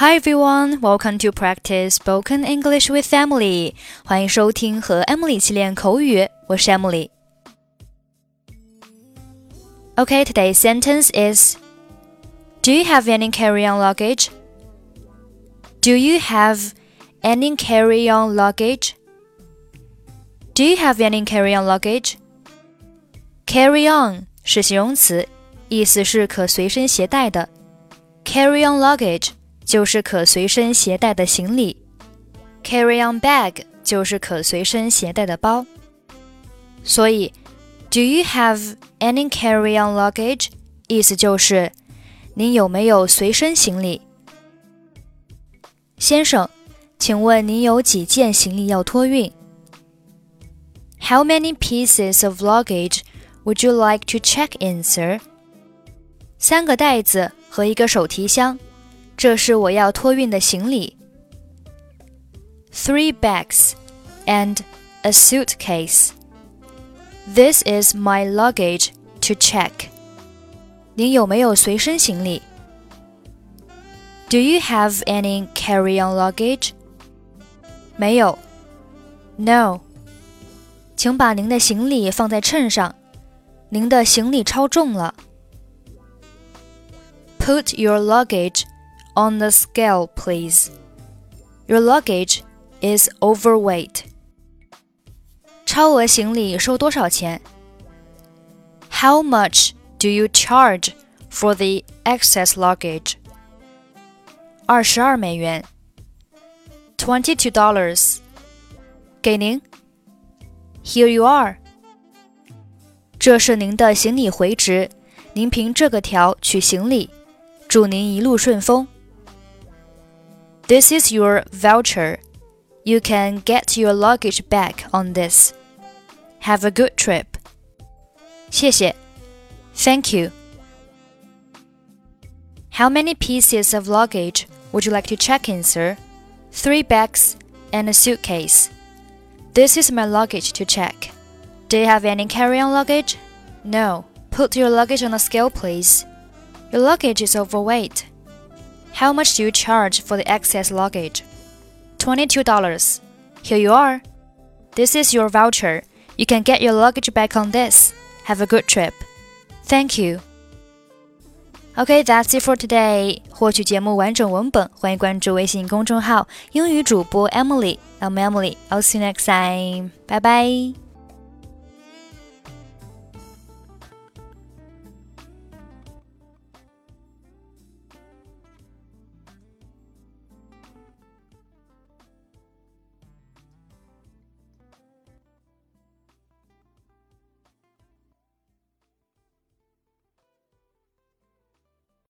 Hi everyone, welcome to practice spoken English with Emily. 欢迎收听和 Emily 一起练口语，我是 Emily。Okay, today's sentence is Do you have any carry-on luggage? Do you have any carry-on luggage? Do you have any carry-on luggage? Carry on 是形容词，意思是可随身携带的。Carry-on luggage 就是可随身携带的行李，carry-on bag 就是可随身携带的包。所以，Do you have any carry-on luggage？意思就是您有没有随身行李？先生，请问您有几件行李要托运？How many pieces of luggage would you like to check in, sir？三个袋子和一个手提箱。这是我要托运的行李。Three bags and a suitcase. This is my luggage to check. 您有没有随身行李？Do you have any carry-on luggage? 没有。No. 请把您的行李放在秤上。您的行李超重了。Put your luggage on the scale, please. Your luggage is overweight. 超额行李收多少钱？How much do you charge for the excess luggage? 二十二美元。Twenty-two dollars. 给您。Here you are. 这是您的行李回执，您凭这个条取行李。祝您一路顺风。 This is your voucher. You can get your luggage back on this. Have a good trip. 谢谢. Thank you. How many pieces of luggage would you like to check in, sir? Three bags and a suitcase. This is my luggage to check. Do you have any carry-on luggage? No. Put your luggage on a scale, please. Your luggage is overweight. How much do you charge for the excess luggage? $22. Here you are. This is your voucher. You can get your luggage back on this. Have a good trip. Thank you. Okay, that's it for today. 获取节目完整文本，欢迎关注微信公众号“英语主播 Emily”。I'm Emily. I'll see you next time. Bye bye.